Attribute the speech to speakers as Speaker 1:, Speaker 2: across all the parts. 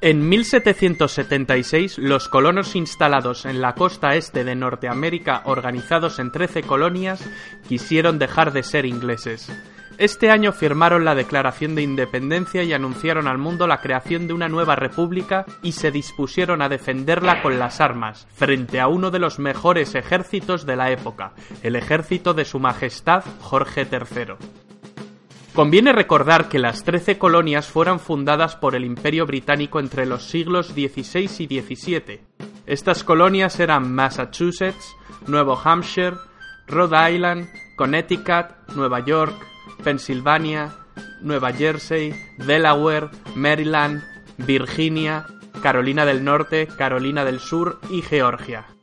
Speaker 1: En 1776, los colonos instalados en la costa este de Norteamérica, organizados en 13 colonias, quisieron dejar de ser ingleses. Este año firmaron la Declaración de Independencia y anunciaron al mundo la creación de una nueva república y se dispusieron a defenderla con las armas, frente a uno de los mejores ejércitos de la época, el ejército de Su Majestad Jorge III. Conviene recordar que las trece colonias fueron fundadas por el Imperio Británico entre los siglos XVI y XVII. Estas colonias eran Massachusetts, Nuevo Hampshire, Rhode Island, Connecticut, Nueva York, Pensilvania, Nueva Jersey, Delaware, Maryland, Virginia, Carolina del Norte, Carolina del Sur y Georgia.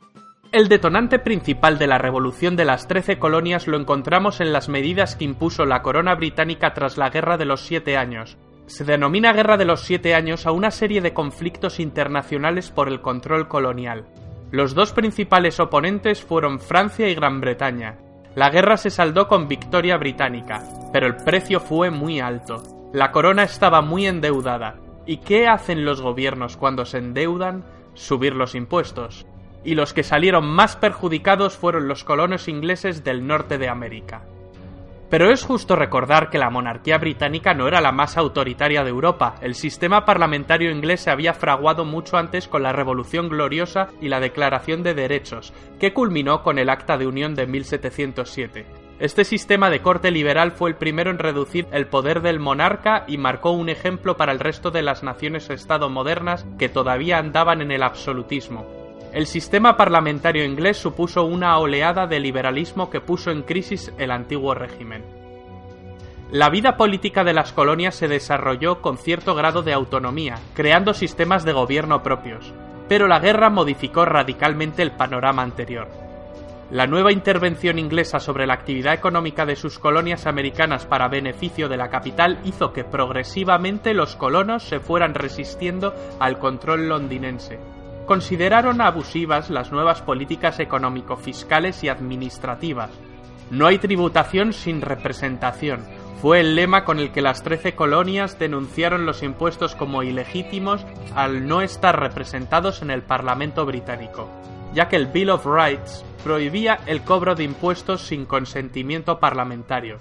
Speaker 1: El detonante principal de la revolución de las Trece Colonias lo encontramos en las medidas que impuso la corona británica tras la Guerra de los Siete Años. Se denomina Guerra de los Siete Años a una serie de conflictos internacionales por el control colonial. Los dos principales oponentes fueron Francia y Gran Bretaña. La guerra se saldó con victoria británica, pero el precio fue muy alto. La corona estaba muy endeudada. ¿Y qué hacen los gobiernos cuando se endeudan? Subir los impuestos y los que salieron más perjudicados fueron los colonos ingleses del norte de América. Pero es justo recordar que la monarquía británica no era la más autoritaria de Europa. El sistema parlamentario inglés se había fraguado mucho antes con la Revolución Gloriosa y la Declaración de Derechos, que culminó con el Acta de Unión de 1707. Este sistema de corte liberal fue el primero en reducir el poder del monarca y marcó un ejemplo para el resto de las naciones-estado modernas que todavía andaban en el absolutismo. El sistema parlamentario inglés supuso una oleada de liberalismo que puso en crisis el antiguo régimen. La vida política de las colonias se desarrolló con cierto grado de autonomía, creando sistemas de gobierno propios, pero la guerra modificó radicalmente el panorama anterior. La nueva intervención inglesa sobre la actividad económica de sus colonias americanas para beneficio de la capital hizo que progresivamente los colonos se fueran resistiendo al control londinense, consideraron abusivas las nuevas políticas económico-fiscales y administrativas. No hay tributación sin representación. Fue el lema con el que las trece colonias denunciaron los impuestos como ilegítimos al no estar representados en el Parlamento británico, ya que el Bill of Rights prohibía el cobro de impuestos sin consentimiento parlamentario.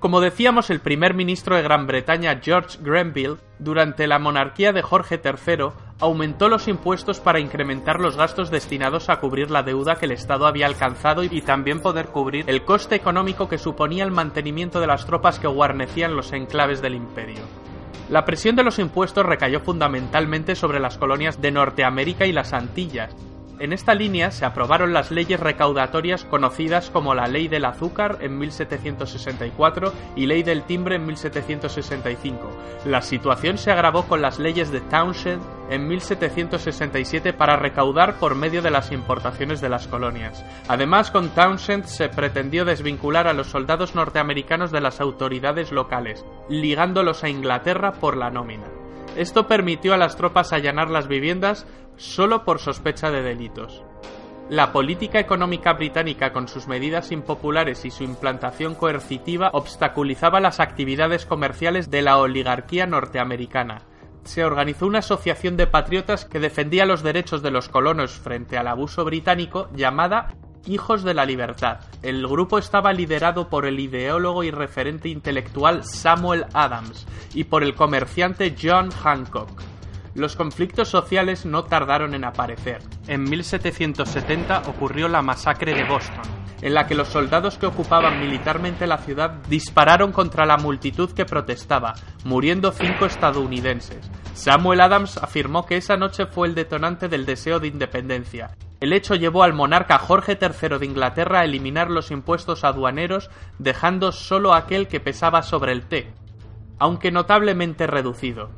Speaker 1: Como decíamos, el primer ministro de Gran Bretaña, George Grenville, durante la monarquía de Jorge III, aumentó los impuestos para incrementar los gastos destinados a cubrir la deuda que el Estado había alcanzado y también poder cubrir el coste económico que suponía el mantenimiento de las tropas que guarnecían los enclaves del imperio. La presión de los impuestos recayó fundamentalmente sobre las colonias de Norteamérica y las Antillas, en esta línea se aprobaron las leyes recaudatorias conocidas como la Ley del Azúcar en 1764 y Ley del Timbre en 1765. La situación se agravó con las leyes de Townshend en 1767 para recaudar por medio de las importaciones de las colonias. Además, con Townshend se pretendió desvincular a los soldados norteamericanos de las autoridades locales, ligándolos a Inglaterra por la nómina. Esto permitió a las tropas allanar las viviendas solo por sospecha de delitos. La política económica británica con sus medidas impopulares y su implantación coercitiva obstaculizaba las actividades comerciales de la oligarquía norteamericana. Se organizó una asociación de patriotas que defendía los derechos de los colonos frente al abuso británico llamada Hijos de la Libertad. El grupo estaba liderado por el ideólogo y referente intelectual Samuel Adams y por el comerciante John Hancock. Los conflictos sociales no tardaron en aparecer. En 1770 ocurrió la masacre de Boston, en la que los soldados que ocupaban militarmente la ciudad dispararon contra la multitud que protestaba, muriendo cinco estadounidenses. Samuel Adams afirmó que esa noche fue el detonante del deseo de independencia. El hecho llevó al monarca Jorge III de Inglaterra a eliminar los impuestos aduaneros, dejando solo aquel que pesaba sobre el té, aunque notablemente reducido.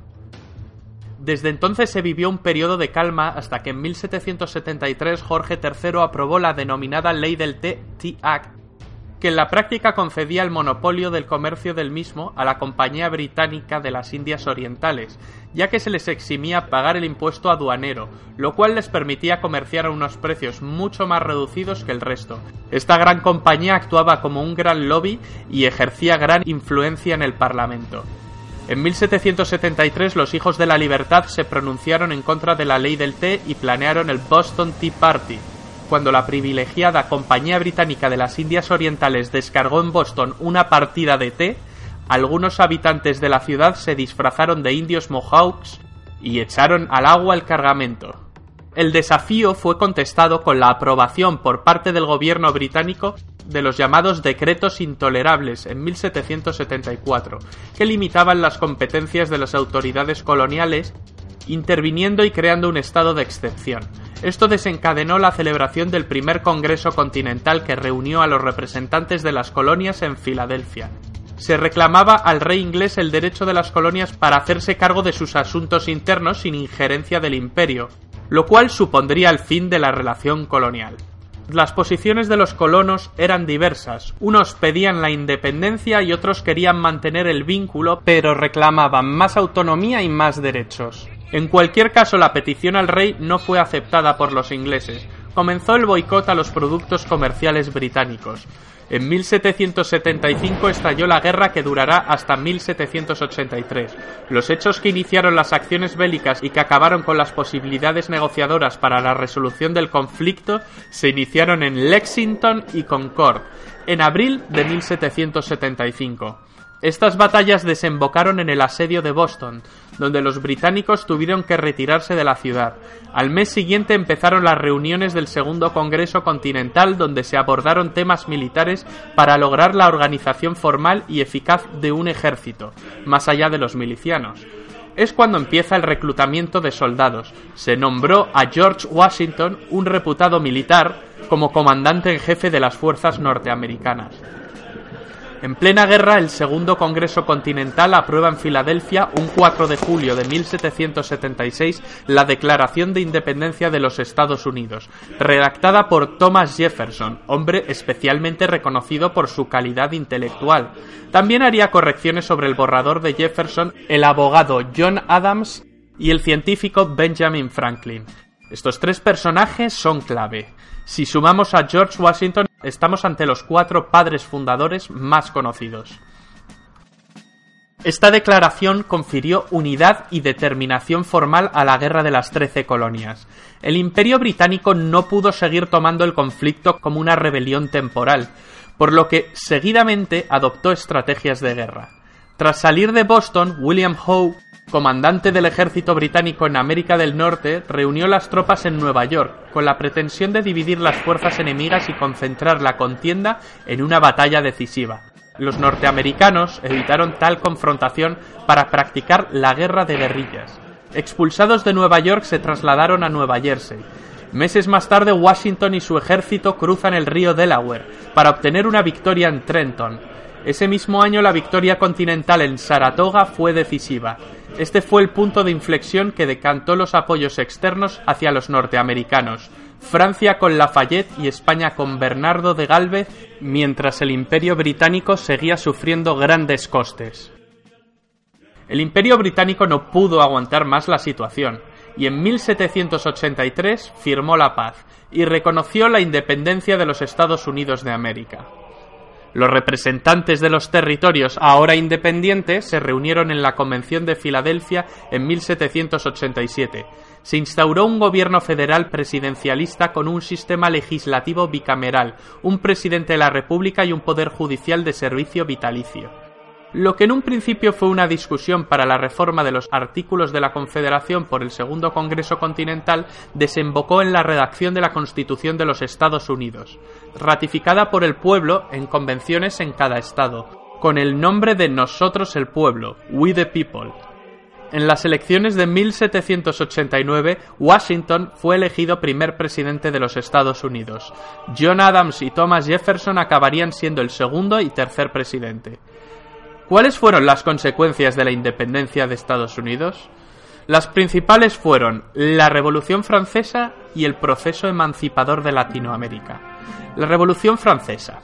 Speaker 1: Desde entonces se vivió un periodo de calma hasta que en 1773 Jorge III aprobó la denominada Ley del Té, Tea Act, que en la práctica concedía el monopolio del comercio del mismo a la Compañía Británica de las Indias Orientales, ya que se les eximía pagar el impuesto aduanero, lo cual les permitía comerciar a unos precios mucho más reducidos que el resto. Esta gran compañía actuaba como un gran lobby y ejercía gran influencia en el Parlamento. En 1773 los hijos de la libertad se pronunciaron en contra de la ley del té y planearon el Boston Tea Party, cuando la privilegiada Compañía Británica de las Indias Orientales descargó en Boston una partida de té, algunos habitantes de la ciudad se disfrazaron de indios mohawks y echaron al agua el cargamento. El desafío fue contestado con la aprobación por parte del gobierno británico de los llamados decretos intolerables en 1774, que limitaban las competencias de las autoridades coloniales, interviniendo y creando un estado de excepción. Esto desencadenó la celebración del primer Congreso Continental que reunió a los representantes de las colonias en Filadelfia. Se reclamaba al rey inglés el derecho de las colonias para hacerse cargo de sus asuntos internos sin injerencia del imperio, lo cual supondría el fin de la relación colonial. Las posiciones de los colonos eran diversas. Unos pedían la independencia y otros querían mantener el vínculo, pero reclamaban más autonomía y más derechos. En cualquier caso, la petición al rey no fue aceptada por los ingleses. Comenzó el boicot a los productos comerciales británicos. En 1775 estalló la guerra que durará hasta 1783. Los hechos que iniciaron las acciones bélicas y que acabaron con las posibilidades negociadoras para la resolución del conflicto se iniciaron en Lexington y Concord en abril de 1775. Estas batallas desembocaron en el asedio de Boston, donde los británicos tuvieron que retirarse de la ciudad. Al mes siguiente empezaron las reuniones del Segundo Congreso Continental, donde se abordaron temas militares para lograr la organización formal y eficaz de un ejército, más allá de los milicianos. Es cuando empieza el reclutamiento de soldados. Se nombró a George Washington, un reputado militar, como comandante en jefe de las fuerzas norteamericanas. En plena guerra, el Segundo Congreso Continental aprueba en Filadelfia un 4 de julio de 1776 la Declaración de Independencia de los Estados Unidos, redactada por Thomas Jefferson, hombre especialmente reconocido por su calidad intelectual. También haría correcciones sobre el borrador de Jefferson el abogado John Adams y el científico Benjamin Franklin. Estos tres personajes son clave. Si sumamos a George Washington, estamos ante los cuatro padres fundadores más conocidos. Esta declaración confirió unidad y determinación formal a la Guerra de las Trece Colonias. El Imperio Británico no pudo seguir tomando el conflicto como una rebelión temporal, por lo que seguidamente adoptó estrategias de guerra. Tras salir de Boston, William Howe comandante del ejército británico en América del Norte, reunió las tropas en Nueva York, con la pretensión de dividir las fuerzas enemigas y concentrar la contienda en una batalla decisiva. Los norteamericanos evitaron tal confrontación para practicar la guerra de guerrillas. Expulsados de Nueva York se trasladaron a Nueva Jersey. Meses más tarde Washington y su ejército cruzan el río Delaware para obtener una victoria en Trenton. Ese mismo año la victoria continental en Saratoga fue decisiva este fue el punto de inflexión que decantó los apoyos externos hacia los norteamericanos, Francia con Lafayette y España con Bernardo de Galvez, mientras el imperio británico seguía sufriendo grandes costes. El imperio británico no pudo aguantar más la situación, y en 1783 firmó la paz y reconoció la independencia de los Estados Unidos de América. Los representantes de los territorios ahora independientes se reunieron en la Convención de Filadelfia en 1787. Se instauró un gobierno federal presidencialista con un sistema legislativo bicameral, un presidente de la República y un poder judicial de servicio vitalicio. Lo que en un principio fue una discusión para la reforma de los artículos de la Confederación por el Segundo Congreso Continental desembocó en la redacción de la Constitución de los Estados Unidos, ratificada por el pueblo en convenciones en cada estado, con el nombre de Nosotros el Pueblo, We the People. En las elecciones de 1789, Washington fue elegido primer presidente de los Estados Unidos. John Adams y Thomas Jefferson acabarían siendo el segundo y tercer presidente. ¿Cuáles fueron las consecuencias de la independencia de Estados Unidos? Las principales fueron la Revolución Francesa y el proceso emancipador de Latinoamérica. La Revolución Francesa.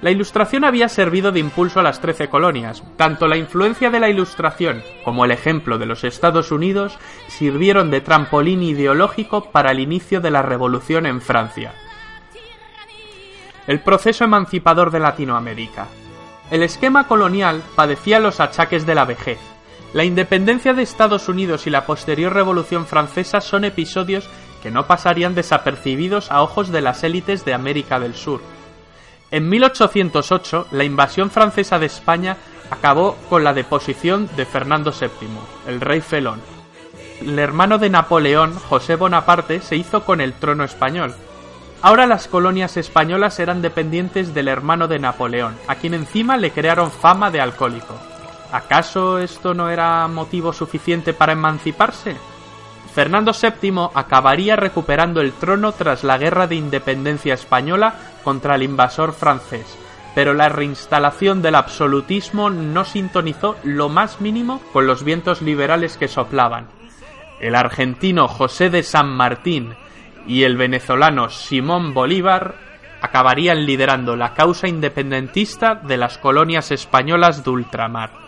Speaker 1: La Ilustración había servido de impulso a las trece colonias. Tanto la influencia de la Ilustración como el ejemplo de los Estados Unidos sirvieron de trampolín ideológico para el inicio de la Revolución en Francia. El proceso emancipador de Latinoamérica. El esquema colonial padecía los achaques de la vejez. La independencia de Estados Unidos y la posterior Revolución Francesa son episodios que no pasarían desapercibidos a ojos de las élites de América del Sur. En 1808, la invasión francesa de España acabó con la deposición de Fernando VII, el rey felón. El hermano de Napoleón, José Bonaparte, se hizo con el trono español. Ahora las colonias españolas eran dependientes del hermano de Napoleón, a quien encima le crearon fama de alcohólico. ¿Acaso esto no era motivo suficiente para emanciparse? Fernando VII acabaría recuperando el trono tras la Guerra de Independencia Española contra el invasor francés, pero la reinstalación del absolutismo no sintonizó lo más mínimo con los vientos liberales que soplaban. El argentino José de San Martín y el venezolano Simón Bolívar acabarían liderando la causa independentista de las colonias españolas de ultramar.